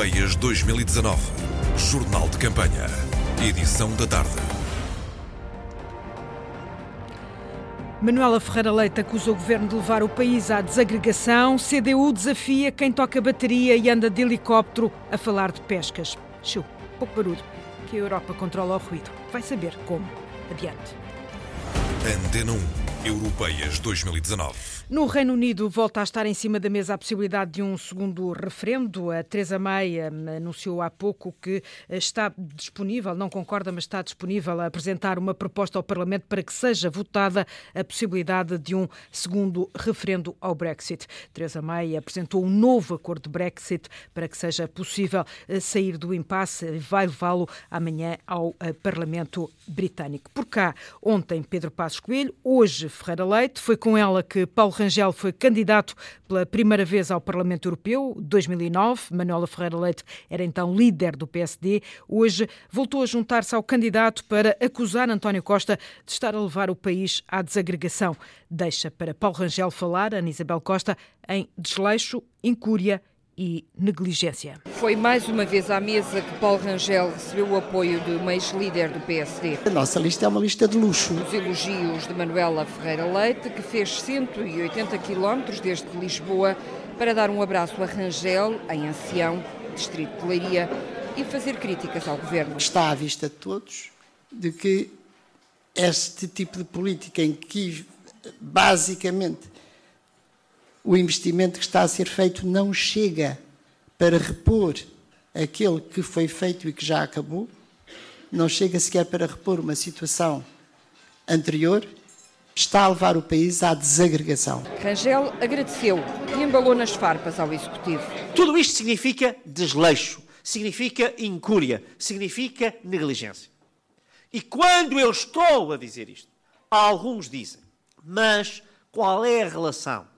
Europeias 2019. Jornal de Campanha. Edição da tarde. Manuela Ferreira Leite acusa o governo de levar o país à desagregação. CDU desafia quem toca bateria e anda de helicóptero a falar de pescas. Chu, pouco barulho, que a Europa controla o ruído. Vai saber como. Adiante. Antena 1. Europeias 2019. No Reino Unido volta a estar em cima da mesa a possibilidade de um segundo referendo. A Teresa May hum, anunciou há pouco que eh, está disponível, não concorda, mas está disponível a apresentar uma proposta ao Parlamento para que seja votada a possibilidade de um segundo referendo ao Brexit. Teresa May apresentou um novo acordo de Brexit para que seja possível eh, sair do impasse e vai levá-lo amanhã ao eh, Parlamento britânico. Por cá, ontem Pedro Passos Coelho, hoje Ferreira Leite, foi com ela que Paulo Rangel foi candidato pela primeira vez ao Parlamento Europeu, 2009. Manuela Ferreira Leite era então líder do PSD. Hoje voltou a juntar-se ao candidato para acusar António Costa de estar a levar o país à desagregação. Deixa para Paulo Rangel falar, Ana Isabel Costa, em desleixo, incúria e negligência. Foi mais uma vez à mesa que Paulo Rangel recebeu o apoio de uma ex-líder do PSD. A nossa lista é uma lista de luxo. Os elogios de Manuela Ferreira Leite, que fez 180 quilómetros desde Lisboa para dar um abraço a Rangel, em Ancião, distrito de Leiria, e fazer críticas ao governo. Está à vista de todos de que este tipo de política em que basicamente o investimento que está a ser feito não chega para repor aquele que foi feito e que já acabou, não chega sequer para repor uma situação anterior, está a levar o país à desagregação. Rangel agradeceu e embalou nas farpas ao Executivo. Tudo isto significa desleixo, significa incúria, significa negligência. E quando eu estou a dizer isto, alguns dizem, mas qual é a relação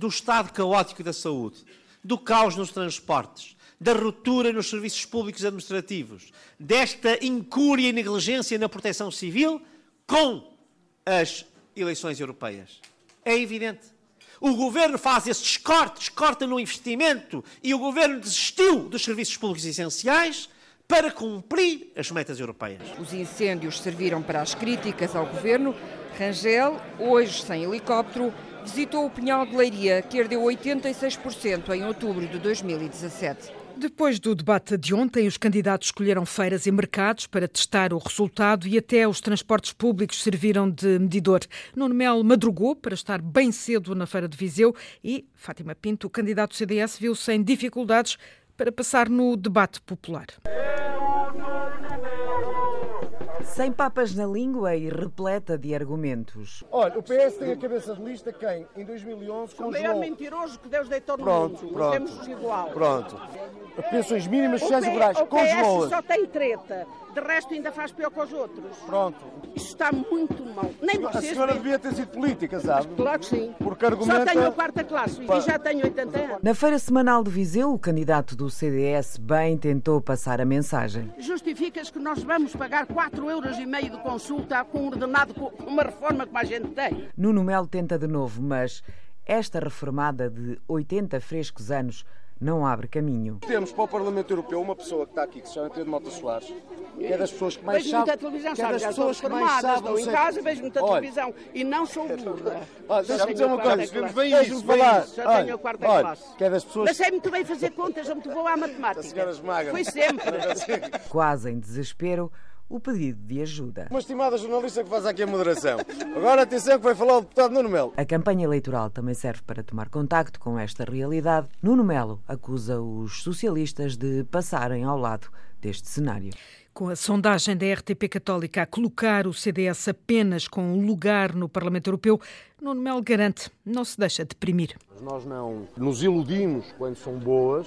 do estado caótico da saúde, do caos nos transportes, da ruptura nos serviços públicos administrativos, desta incúria e negligência na proteção civil com as eleições europeias. É evidente. O governo faz esses cortes, corta no investimento e o governo desistiu dos serviços públicos essenciais para cumprir as metas europeias. Os incêndios serviram para as críticas ao governo. Rangel, hoje sem helicóptero, visitou o Pinhal de Leiria, que herdeu 86% em outubro de 2017. Depois do debate de ontem, os candidatos escolheram feiras e mercados para testar o resultado e até os transportes públicos serviram de medidor. Nuno Melo madrugou para estar bem cedo na Feira de Viseu e Fátima Pinto, o candidato CDS, viu sem dificuldades para passar no debate popular. Sem papas na língua e repleta de argumentos. Olha, o PS tem a cabeça de lista quem? Em 2011 O maior mentiroso que Deus deitou no Pronto, mundo. pronto. Temos igual. Pronto. Pensões mínimas sociais e rurais, o PS congelou só tem treta. De resto ainda faz pior que os outros. Pronto. Isso está muito mal. Nem A vocês... senhora nem- devia ter sido política, sabe? Claro que sim. Porque Só argumenta... tenho a quarta classe Pá. e já tenho 80 anos. Na feira semanal de Viseu, o candidato do CDS bem tentou passar a mensagem. Justificas que nós vamos pagar 4 euros e meio de consulta com um ordenado com com uma reforma que a gente tem. Nuno Melo tenta de novo, mas esta reformada de 80 frescos anos não abre caminho. Temos para o Parlamento Europeu uma pessoa que está aqui, que se chama Pedro Mota Soares, que é das pessoas que mais Vejo sabe... muita televisão, que é sabe? das Já estou pessoas que mais sabem... estou em casa, vejo muita televisão e não sou burra. Deixa-me dizer uma coisa, classe. bem isso, falar, Olha, tenho a quarta classe. que é das pessoas... Mas sei muito bem fazer contas, sou muito boa à matemática. Foi sempre. Quase em desespero, o pedido de ajuda. Uma estimada jornalista que faz aqui a moderação. Agora atenção que vai falar o deputado Nuno Melo. A campanha eleitoral também serve para tomar contacto com esta realidade. Nuno Melo acusa os socialistas de passarem ao lado deste cenário. Com a sondagem da RTP Católica a colocar o CDS apenas com um lugar no Parlamento Europeu, Nuno Melo garante não se deixa deprimir. Nós não nos iludimos quando são boas,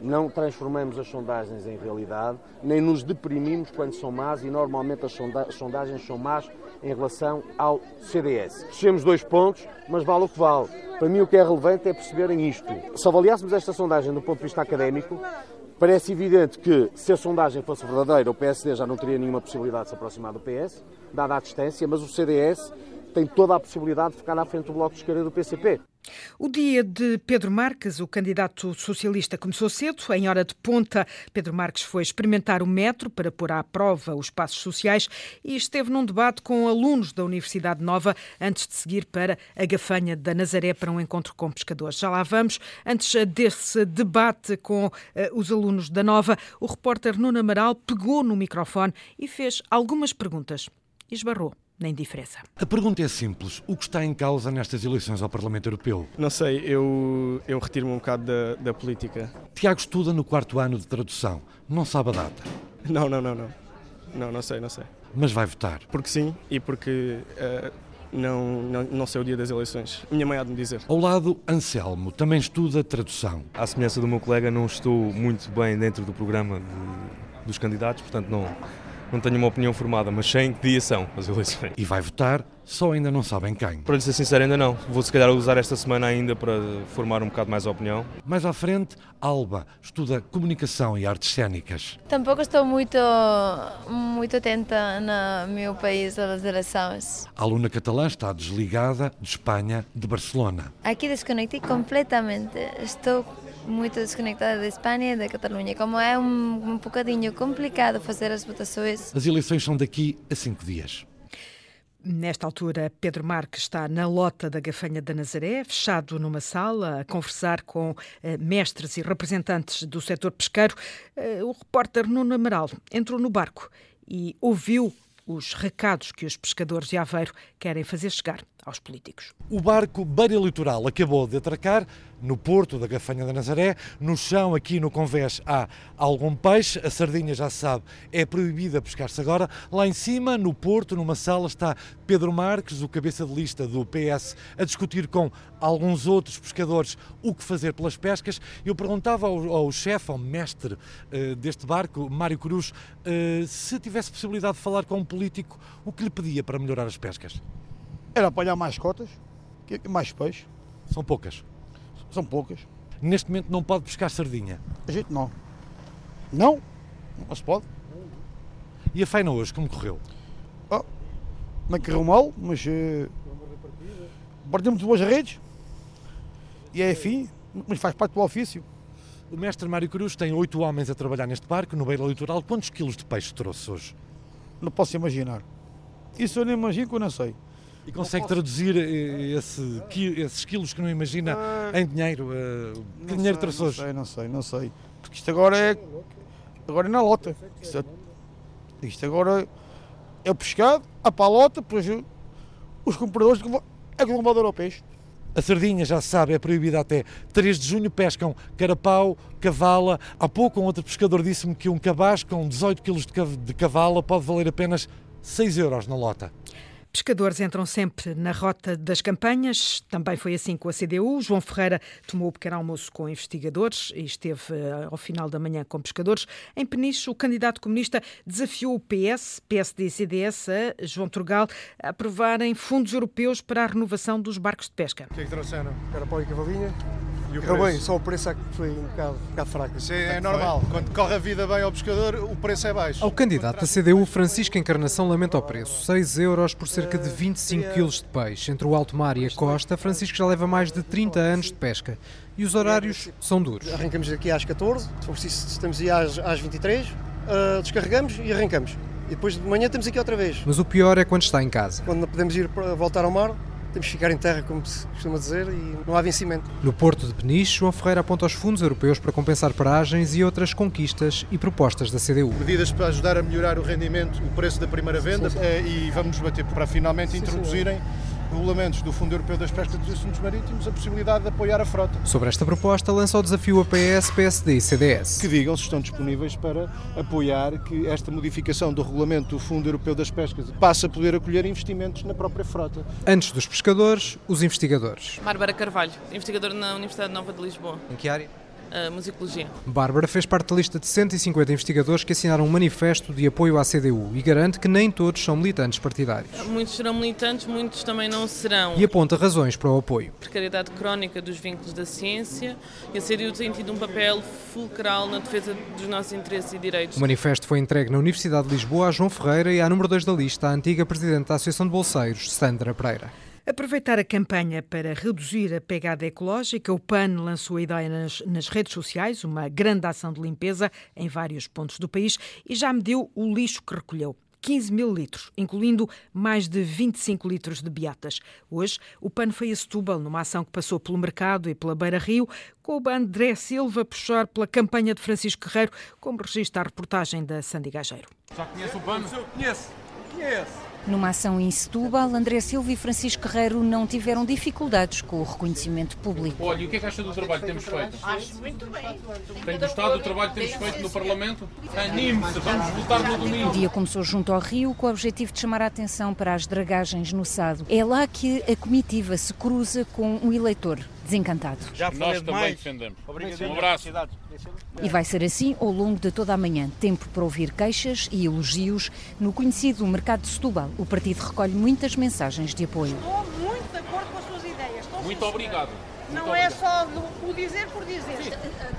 não transformamos as sondagens em realidade, nem nos deprimimos quando são más e normalmente as sonda- sondagens são más em relação ao CDS. Descemos dois pontos, mas vale o que vale. Para mim o que é relevante é perceberem isto. Se avaliássemos esta sondagem do ponto de vista académico, parece evidente que se a sondagem fosse verdadeira, o PSD já não teria nenhuma possibilidade de se aproximar do PS, dada a distância, mas o CDS tem toda a possibilidade de ficar na frente do Bloco de Esquerda do PCP. O dia de Pedro Marques, o candidato socialista, começou cedo. Em hora de ponta, Pedro Marques foi experimentar o metro para pôr à prova os passos sociais e esteve num debate com alunos da Universidade Nova antes de seguir para a Gafanha da Nazaré para um encontro com pescadores. Já lá vamos. Antes desse debate com uh, os alunos da Nova, o repórter Nuno Amaral pegou no microfone e fez algumas perguntas. E esbarrou na indiferença. A pergunta é simples. O que está em causa nestas eleições ao Parlamento Europeu? Não sei, eu, eu retiro-me um bocado da, da política. Tiago estuda no quarto ano de tradução. Não sabe a data? Não, não, não, não. Não, não sei, não sei. Mas vai votar? Porque sim e porque uh, não, não, não sei o dia das eleições. Minha mãe há de me dizer. Ao lado, Anselmo, também estuda tradução. À semelhança do meu colega, não estou muito bem dentro do programa de, dos candidatos, portanto não não tenho uma opinião formada, mas sei em que dia são as eleições. E vai votar, só ainda não sabem quem. Para lhe ser sincero, ainda não. Vou se calhar usar esta semana ainda para formar um bocado mais a opinião. Mais à frente, Alba estuda comunicação e artes cênicas. Tampouco estou muito, muito atenta no meu país das eleições. A aluna catalã está desligada de Espanha, de Barcelona. Aqui desconectei completamente. Estou muito desconectada da Espanha e da Catalunha. Como é um, um bocadinho complicado fazer as votações. As eleições são daqui a cinco dias. Nesta altura, Pedro Marques está na lota da Gafanha da Nazaré, fechado numa sala, a conversar com eh, mestres e representantes do setor pesqueiro. Eh, o repórter Nuno Amaral entrou no barco e ouviu os recados que os pescadores de Aveiro querem fazer chegar aos políticos. O barco Beira Litoral acabou de atracar no porto da Gafanha da Nazaré. No chão, aqui no Convés, há algum peixe. A sardinha, já se sabe, é proibida pescar-se agora. Lá em cima, no porto, numa sala, está Pedro Marques, o cabeça de lista do PS, a discutir com alguns outros pescadores o que fazer pelas pescas. Eu perguntava ao, ao chefe, ao mestre uh, deste barco, Mário Cruz, uh, se tivesse possibilidade de falar com um político, o que lhe pedia para melhorar as pescas? Era apanhar mais cotas, mais peixe. São poucas? São poucas. Neste momento não pode pescar sardinha? A gente não. Não? Não se pode. E a faina hoje, como correu? Oh, não correu mal, mas... Uh, partimos de boas redes. E é enfim, mas faz parte do ofício. O mestre Mário Cruz tem oito homens a trabalhar neste barco, no Beira Litoral. Quantos quilos de peixe trouxe hoje? Não posso imaginar. Isso eu nem imagino que eu não sei. E consegue traduzir eh, esse, esses quilos que não imagina uh, em dinheiro? Uh, que dinheiro sei, trouxe hoje? Não sei, não sei, não sei. Porque isto agora é, agora é na lota. Isto, é, isto agora é o pescado, a palota, depois os compradores é que vão mandar ao peixe. A sardinha, já se sabe, é proibida até 3 de junho. Pescam carapau, cavala. Há pouco um outro pescador disse-me que um cabaz com 18 kg de cavala pode valer apenas 6 euros na lota. Pescadores entram sempre na rota das campanhas. Também foi assim com a CDU. João Ferreira tomou o pequeno almoço com investigadores e esteve eh, ao final da manhã com pescadores. Em Peniche, o candidato comunista desafiou o PS, PSD e CDS a João Turgal a aprovarem fundos europeus para a renovação dos barcos de pesca. O que é que trouxeram? Carapau e cavalinha. E o preço? bem, só o preço é que foi um bocado, um bocado fraco. Isso é, é normal. Quando corre a vida bem ao pescador, o preço é baixo. Ao candidato da CDU, Francisco Encarnação lamenta o preço. 6 euros por cerca de 25 quilos de peixe. Entre o alto mar e a costa, Francisco já leva mais de 30 anos de pesca. E os horários são duros. Arrancamos aqui às 14, se for preciso, estamos aí às, às 23, uh, ah, descarregamos e arrancamos. E depois de manhã estamos aqui outra vez. Mas o pior é quando está em casa. Quando não podemos ir para voltar ao mar, temos que ficar em terra, como se costuma dizer, e não há vencimento. No Porto de Peniche, João Ferreira aponta os fundos europeus para compensar paragens e outras conquistas e propostas da CDU. Medidas para ajudar a melhorar o rendimento, o preço da primeira venda sim, sim. Eh, e vamos bater para finalmente sim, introduzirem regulamentos do Fundo Europeu das Pescas e dos Assuntos Marítimos a possibilidade de apoiar a frota. Sobre esta proposta, lança o desafio a PS, PSD e CDS. Que digam se estão disponíveis para apoiar que esta modificação do regulamento do Fundo Europeu das Pescas passe a poder acolher investimentos na própria frota. Antes dos pescadores, os investigadores. Bárbara Carvalho, investigadora na Universidade Nova de Lisboa. Em que área? A musicologia. Bárbara fez parte da lista de 150 investigadores que assinaram um manifesto de apoio à CDU e garante que nem todos são militantes partidários. Muitos serão militantes, muitos também não serão. E aponta razões para o apoio. Precariedade crónica dos vínculos da ciência e a CDU tem tido um papel fulcral na defesa dos nossos interesses e direitos. O manifesto foi entregue na Universidade de Lisboa a João Ferreira e à número 2 da lista, a antiga presidente da Associação de Bolseiros, Sandra Pereira. Aproveitar a campanha para reduzir a pegada ecológica, o PAN lançou a ideia nas, nas, redes sociais, uma grande ação de limpeza em vários pontos do país e já mediu o lixo que recolheu. 15 mil litros, incluindo mais de 25 litros de beatas. Hoje, o PAN foi a Setúbal, numa ação que passou pelo mercado e pela Beira Rio, com o André Silva a puxar pela campanha de Francisco Guerreiro, como registra a reportagem da Sandy Gageiro. Já conhece o PAN? Conheço, conheço. Numa ação em Setúbal, André Silva e Francisco Guerreiro não tiveram dificuldades com o reconhecimento público. Olha, e o que é que acha do trabalho que temos feito? Acho muito bem. Tem gostado do trabalho que temos feito no Parlamento? Anime-se, vamos votar no domingo. O dia começou junto ao Rio com o objetivo de chamar a atenção para as dragagens no Sado. É lá que a comitiva se cruza com um eleitor desencantado. Já Nós também mais. defendemos. Obrigado. Um abraço. E vai ser assim ao longo de toda a manhã. Tempo para ouvir queixas e elogios. No conhecido Mercado de Setúbal, o partido recolhe muitas mensagens de apoio. Estou muito de acordo com as suas ideias. Estou muito obrigado. Não muito é obrigado. só o dizer por dizer. Sim.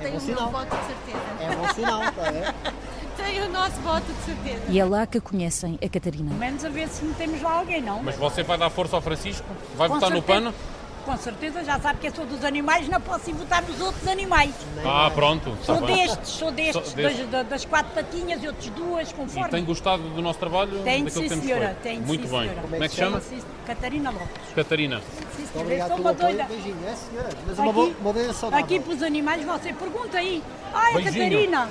Tem é o meu voto de certeza. É bom sinal, é? Tem o nosso voto de certeza. E é lá que conhecem a Catarina. Menos a ver se metemos lá alguém, não? Mas você vai dar força ao Francisco? Vai com votar certeza. no pano? Com certeza já sabe que eu sou dos animais, não posso ir votar nos outros animais. Ah, pronto. Sou destes, sou destes, destes. Das, das, quatro patinhas e outros duas, conforme. E tem gostado do nosso trabalho? Tenho, sim, que senhora. Tenho, Muito sim, bem. Senhora. Como é que se chama? Catarina Lopes. Catarina. Sim, senhora. Eu sou uma doida. Beijinho, é, senhora. Mas uma, aqui, uma doida saudável. Aqui para os animais, você pergunta aí. Ah, é Catarina.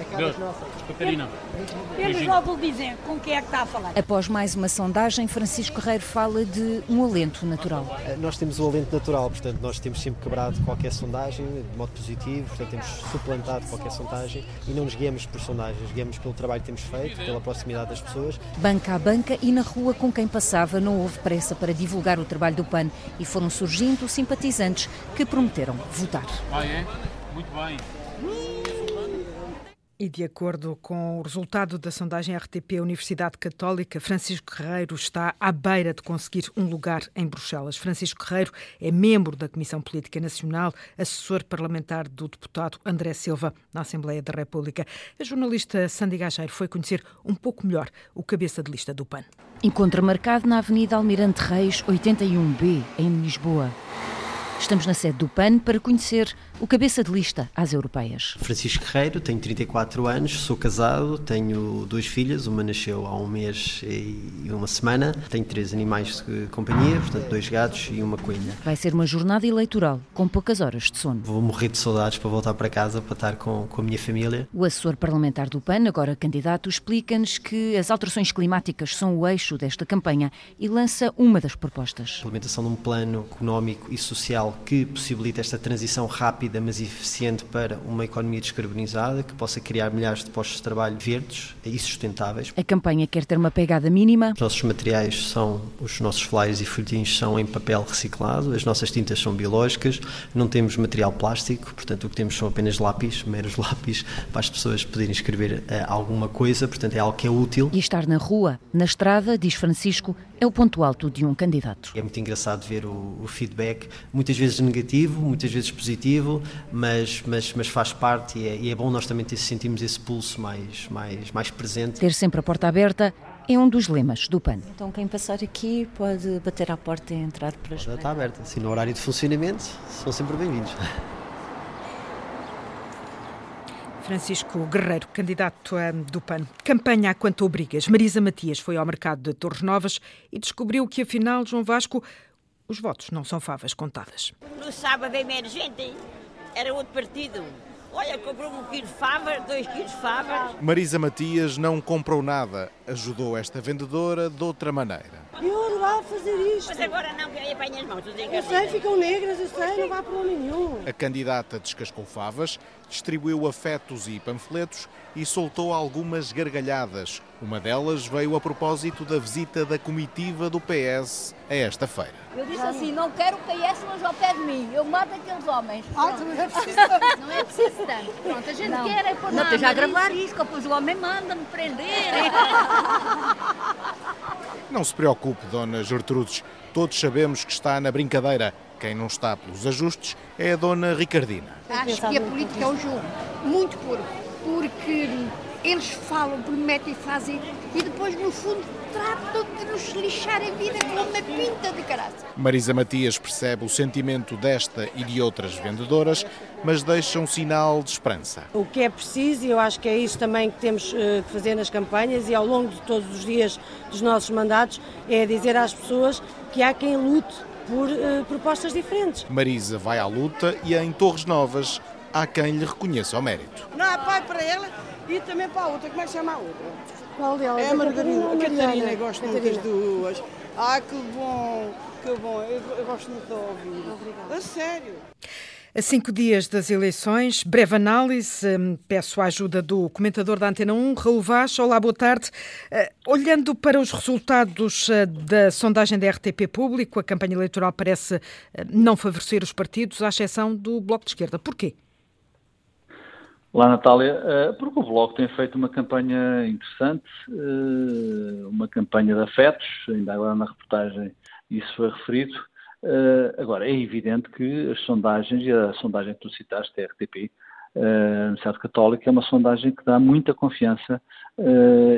Catarina. Eles logo dizem com quem é que está a falar. Após mais uma sondagem, Francisco Guerreiro fala de um alento natural. Eh, nós temos o alento natural, portanto, nós temos sempre quebrado qualquer sondagem de modo positivo, portanto, temos suplantado qualquer sondagem e não nos guiamos por sondagens, guiamos pelo trabalho que temos feito, pela proximidade das pessoas. Banca a banca e na rua com quem passava não houve pressa para divulgar o trabalho do PAN e foram surgindo simpatizantes que prometeram votar. Ah, é? Muito bem. E de acordo com o resultado da sondagem RTP Universidade Católica, Francisco Guerreiro está à beira de conseguir um lugar em Bruxelas. Francisco Guerreiro é membro da Comissão Política Nacional, assessor parlamentar do deputado André Silva na Assembleia da República. A jornalista Sandy Gageiro foi conhecer um pouco melhor o cabeça de lista do PAN. Encontro marcado na Avenida Almirante Reis, 81B, em Lisboa. Estamos na sede do PAN para conhecer o cabeça de lista às europeias. Francisco Guerreiro, tenho 34 anos, sou casado, tenho duas filhas, uma nasceu há um mês e uma semana, tenho três animais de companhia, portanto dois gatos e uma coelha. Vai ser uma jornada eleitoral com poucas horas de sono. Vou morrer de saudades para voltar para casa, para estar com, com a minha família. O assessor parlamentar do PAN, agora candidato, explica-nos que as alterações climáticas são o eixo desta campanha e lança uma das propostas. A implementação de um plano económico e social que possibilite esta transição rápida mas eficiente para uma economia descarbonizada que possa criar milhares de postos de trabalho verdes e sustentáveis. A campanha quer ter uma pegada mínima. Os nossos materiais são, os nossos flyers e folhetins são em papel reciclado, as nossas tintas são biológicas, não temos material plástico, portanto o que temos são apenas lápis, meros lápis, para as pessoas poderem escrever uh, alguma coisa, portanto é algo que é útil. E estar na rua, na estrada, diz Francisco, é o ponto alto de um candidato. É muito engraçado ver o, o feedback, muitas vezes negativo, muitas vezes positivo, mas, mas, mas faz parte e é, e é bom nós também ter, sentirmos esse pulso mais, mais, mais presente. Ter sempre a porta aberta é um dos lemas do PAN. Então quem passar aqui pode bater à porta e entrar para a Está aberta, assim no horário de funcionamento são sempre bem-vindos. Francisco Guerreiro, candidato do PAN. Campanha a quanto obrigas. Marisa Matias foi ao mercado de Torres Novas e descobriu que, afinal, João Vasco, os votos não são favas contadas. No sábado vem menos gente, era outro partido. Olha, comprou um quilo de favas, dois quilos de favas. Marisa Matias não comprou nada. Ajudou esta vendedora de outra maneira. Eu não vou fazer isto. Mas agora não, que aí apanha as mãos. Eu sei, ficam negras, eu sei, não vá problema nenhum. A candidata descascou favas, distribuiu afetos e panfletos e soltou algumas gargalhadas. Uma delas veio a propósito da visita da comitiva do PS a esta feira. Eu disse assim, não quero o PS longe ao pé de mim, eu mato aqueles homens. Ah, não é preciso Não é preciso tanto. Pronto, a gente não. quer é pôr Não esteja a gravar isso, que depois o homem manda-me prender. Não se preocupe, Dona Gertrudes, todos sabemos que está na brincadeira. Quem não está pelos ajustes é a Dona Ricardina. Acho que a política é um jogo muito puro, porque eles falam, prometem e fazem e depois, no fundo, tratam de nos lixar a vida com uma pinta de caraça. Marisa Matias percebe o sentimento desta e de outras vendedoras, mas deixa um sinal de esperança. O que é preciso, e eu acho que é isso também que temos eh, que fazer nas campanhas e ao longo de todos os dias dos nossos mandatos, é dizer às pessoas que há quem lute por uh, propostas diferentes. Marisa vai à luta e em Torres Novas há quem lhe reconheça o mérito. Não há pai para ela e também para a outra. Como é que se chama a outra? Qual delas? É a Margarida. A Catarina, eu gosto muito das duas. Ah, que bom, que bom. Eu, eu gosto muito de ouvir. Obrigada. A sério. A cinco dias das eleições, breve análise, hum, peço a ajuda do comentador da Antena 1, Raul Vaz. Olá, boa tarde. Uh, olhando para os resultados uh, da sondagem da RTP Público, a campanha eleitoral parece uh, não favorecer os partidos, à exceção do Bloco de Esquerda. Porquê? Olá, Natália. Porque o Bloco tem feito uma campanha interessante, uma campanha de afetos, ainda agora na reportagem isso foi referido, Uh, agora, é evidente que as sondagens, e a sondagem que tu citaste, a RTP, eh, Universidade Católica, é uma sondagem que dá muita confiança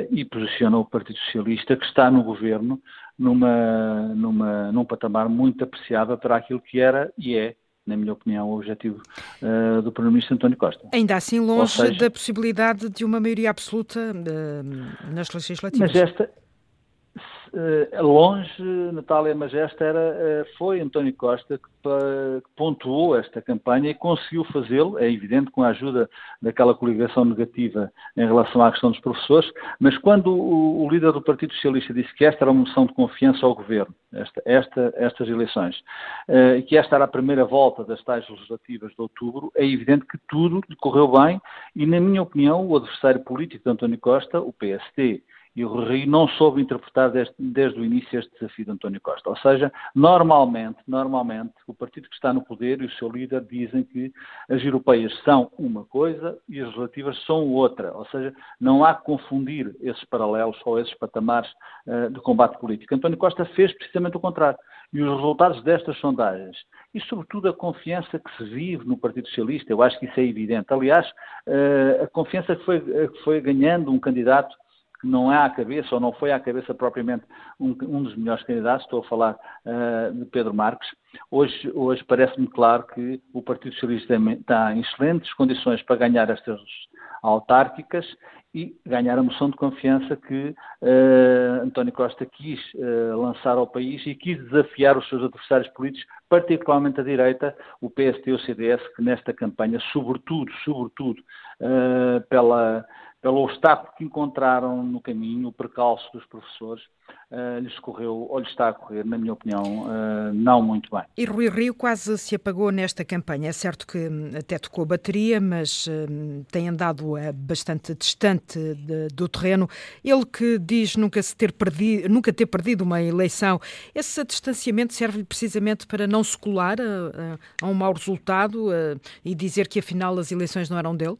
e posiciona o Partido Socialista, que está no governo, numa, numa, num patamar muito apreciável para aquilo que era e é na minha opinião, o objetivo uh, do Primeiro-Ministro António Costa. Ainda assim, longe seja, da possibilidade de uma maioria absoluta uh, nas legislativas. Mas esta, longe, Natália Majesta era, uh, foi António Costa que, pontuou esta campanha e conseguiu fazê-lo, é evidente, com a ajuda daquela coligação negativa em relação à questão dos professores, mas quando o, líder do Partido Socialista disse que esta era uma moção de confiança ao governo, esta, esta, estas eleições, uh, e que esta era a primeira volta das tais legislativas de outubro, é evidente que tudo correu bem e, na minha opinião, o adversário político de António Costa, o PST, e o Rui não soube interpretar desde, desde, o início este desafio de António Costa. Ou seja, normalmente, normalmente, o partido que está no poder e o seu líder dizem que as europeias são uma coisa e as relativas são outra. Ou seja, não há que confundir esses paralelos ou esses patamares uh, de combate político. António Costa fez precisamente o contrário. E os resultados destas sondagens e, sobretudo, a confiança que se vive no Partido Socialista, eu acho que isso é evidente. Aliás, uh, a confiança que foi, que foi ganhando um candidato que não é à cabeça, ou não foi à cabeça propriamente um, um dos melhores candidatos, estou a falar uh, de Pedro Marques, hoje, hoje parece-me claro que o Partido Socialista está em excelentes condições para ganhar estas autárquicas e ganhar a moção de confiança que uh, António Costa quis uh, lançar ao país e quis desafiar os seus adversários políticos, particularmente a direita, o PST e o CDS, que nesta campanha, sobretudo, sobretudo, uh, pela pelo obstáculo que encontraram no caminho, o percalço dos professores, uh, lhes correu, ou lhes está a correr, na minha opinião, uh, não muito bem. E Rui Rio quase se apagou nesta campanha. É certo que hum, até tocou a bateria, mas uh, tem andado uh, bastante distante de, do terreno. Ele que diz nunca, se ter perdido, nunca ter perdido uma eleição, esse distanciamento serve-lhe precisamente para não se colar a um mau resultado e dizer que afinal as eleições não eram dele?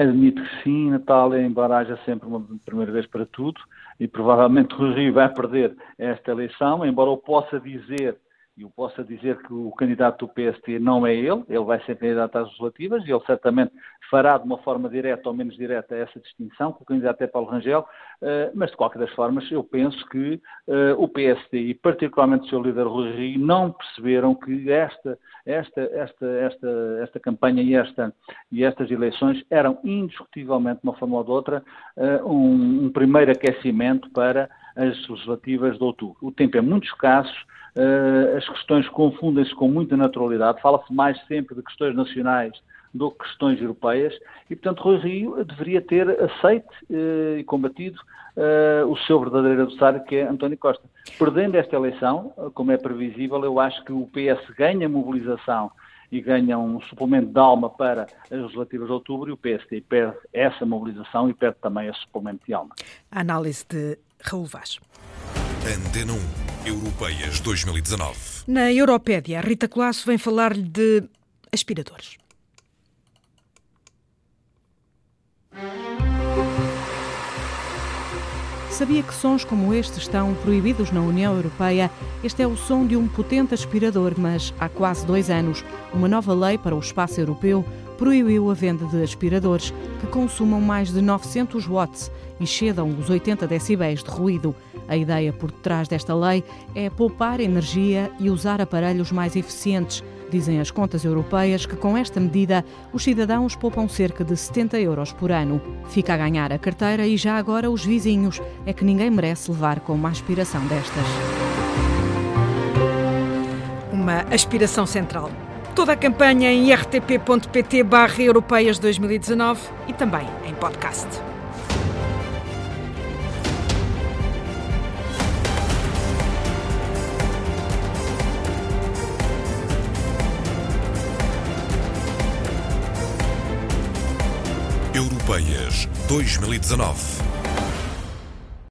Admito que sim, Natália, embora haja sempre uma primeira vez para tudo, e provavelmente o Rio vai perder esta eleição, embora eu possa dizer eu possa dizer que o candidato do PST não é ele, ele vai ser candidato às legislativas e ele certamente fará de uma forma direta ou menos direta essa distinção, que o candidato é Paulo Rangel, eh, mas de qualquer das formas eu penso que eh, o PST e particularmente o seu líder Rui Rio não perceberam que esta, esta, esta, esta, esta campanha e, esta, e estas eleições eram indiscutivelmente, de uma forma ou de outra, eh, um, um primeiro aquecimento para as legislativas de outubro. O tempo é muito escasso, uh, as questões confundem-se com muita naturalidade, fala-se mais sempre de questões nacionais do que questões europeias e, portanto, Rui Rio deveria ter aceito uh, e combatido uh, o seu verdadeiro adversário, que é António Costa. Perdendo esta eleição, como é previsível, eu acho que o PS ganha mobilização e ganha um suplemento de alma para as legislativas de outubro e o PSD perde essa mobilização e perde também esse suplemento de alma. A análise de Raul Vaz. Antena 1, Europeias 2019. Na Europédia, Rita Colasso vem falar-lhe de aspiradores. sabia que sons como este estão proibidos na União Europeia? Este é o som de um potente aspirador, mas há quase dois anos, uma nova lei para o espaço europeu proibiu a venda de aspiradores que consumam mais de 900 watts e cedam os 80 decibéis de ruído. A ideia por detrás desta lei é poupar energia e usar aparelhos mais eficientes. Dizem as contas europeias que com esta medida os cidadãos poupam cerca de 70 euros por ano. Fica a ganhar a carteira e já agora os vizinhos. É que ninguém merece levar com uma aspiração destas. Uma aspiração central. Toda a campanha em rtp.pt barra europeias 2019 e também em podcast. 2019.